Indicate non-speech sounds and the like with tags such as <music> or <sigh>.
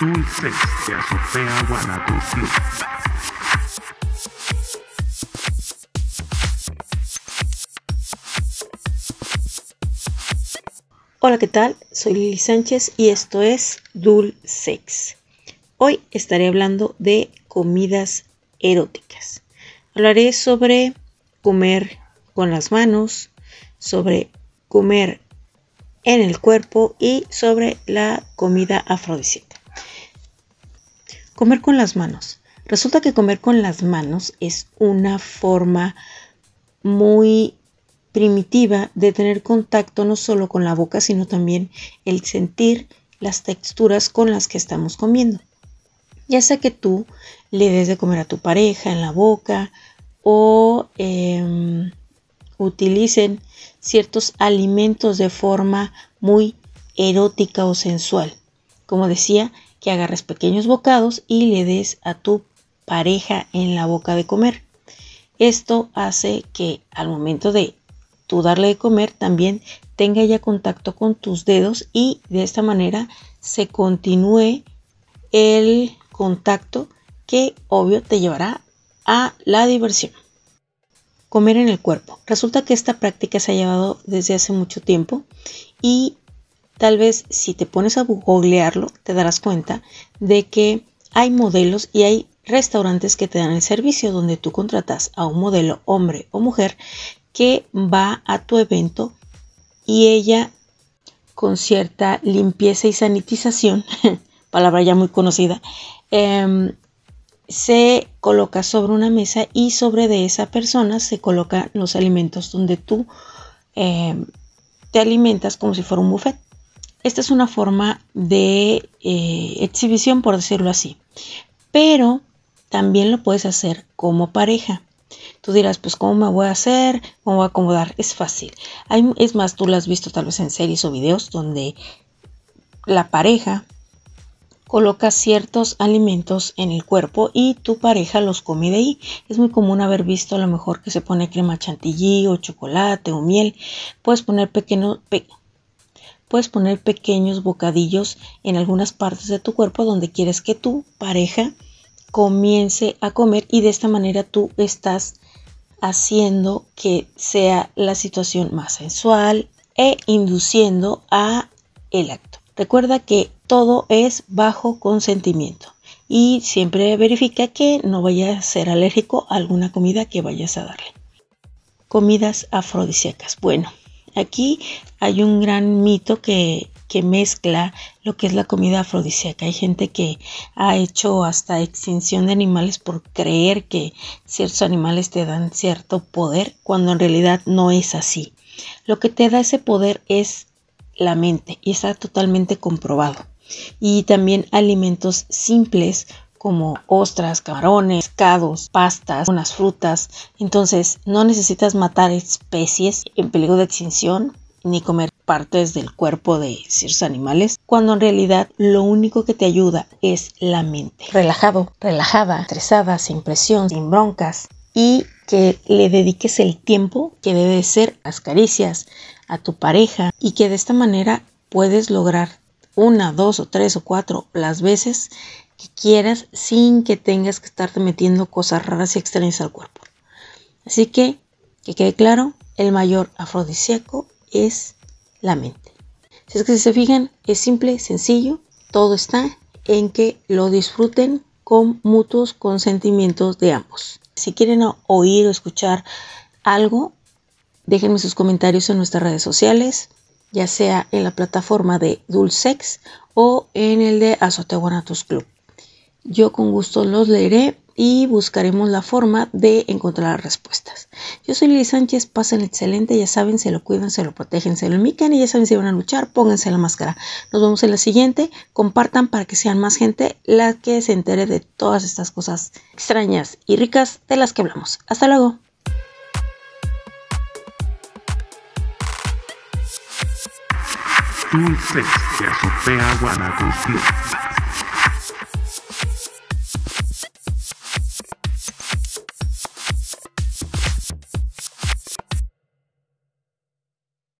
Dulces de Azofea Guanatos Club. Hola, ¿qué tal? Soy Lili Sánchez y esto es Dulcex. Hoy estaré hablando de comidas eróticas. Hablaré sobre comer con las manos, sobre comer en el cuerpo y sobre la comida afrodisíaca. Comer con las manos. Resulta que comer con las manos es una forma muy primitiva de tener contacto no solo con la boca, sino también el sentir las texturas con las que estamos comiendo. Ya sea que tú le des de comer a tu pareja en la boca o em, utilicen ciertos alimentos de forma muy erótica o sensual. Como decía, que agarres pequeños bocados y le des a tu pareja en la boca de comer. Esto hace que al momento de tú darle de comer también tenga ya contacto con tus dedos y de esta manera se continúe el contacto que obvio te llevará a la diversión. Comer en el cuerpo. Resulta que esta práctica se ha llevado desde hace mucho tiempo y Tal vez si te pones a googlearlo te darás cuenta de que hay modelos y hay restaurantes que te dan el servicio donde tú contratas a un modelo hombre o mujer que va a tu evento y ella con cierta limpieza y sanitización, <laughs> palabra ya muy conocida, em, se coloca sobre una mesa y sobre de esa persona se colocan los alimentos donde tú em, te alimentas como si fuera un buffet. Esta es una forma de eh, exhibición, por decirlo así. Pero también lo puedes hacer como pareja. Tú dirás, pues, ¿cómo me voy a hacer? ¿Cómo voy a acomodar? Es fácil. es más, tú lo has visto tal vez en series o videos donde la pareja coloca ciertos alimentos en el cuerpo y tu pareja los come de ahí. Es muy común haber visto a lo mejor que se pone crema chantilly o chocolate o miel. Puedes poner pequeños, puedes poner pequeños bocadillos en algunas partes de tu cuerpo donde quieres que tu pareja comience a comer y de esta manera tú estás haciendo que sea la situación más sensual e induciendo a el acto. Recuerda que todo es bajo consentimiento y siempre verifica que no vaya a ser alérgico a alguna comida que vayas a darle. Comidas afrodisíacas. Bueno, Aquí hay un gran mito que, mezcla lo que es la comida afrodisíaca. Hay gente que ha hecho hasta extinción de animales por creer que ciertos animales te dan cierto poder, cuando en realidad no es así. Lo que te da ese poder es la mente y está totalmente comprobado. Y también alimentos simples como ostras, camarones, pescados, pastas, unas frutas. Entonces, no necesitas matar especies en peligro de extinción ni comer partes del cuerpo de ciertos animales, cuando en realidad lo único que te ayuda es la mente. Relajado, relajada, estresada, sin presión, sin broncas y que le dediques el tiempo que debe ser a las caricias a tu pareja y que de esta manera puedes lograr una, dos o tres o cuatro las veces que quieras sin que tengas que estarte metiendo cosas raras y extrañas al cuerpo. Así que, que quede claro, el mayor afrodisíaco es la mente. Si es que se fijan, es simple, sencillo, todo está en que lo disfruten con mutuos consentimientos de ambos. Si quieren oír o escuchar algo, déjenme sus comentarios en nuestras redes sociales, ya sea en la plataforma de Dulcex o en el de Azoteguanatos Club. Yo con gusto los leeré y buscaremos la forma de encontrar respuestas. Yo soy Lili Sánchez, pasen excelente, ya saben, se lo cuidan, se lo protegen, se lo enmican y ya saben si van a luchar, pónganse la máscara. Nos vemos en la siguiente, compartan para que sean más gente la que se entere de todas estas cosas extrañas y ricas de las que hablamos. Hasta luego. Club.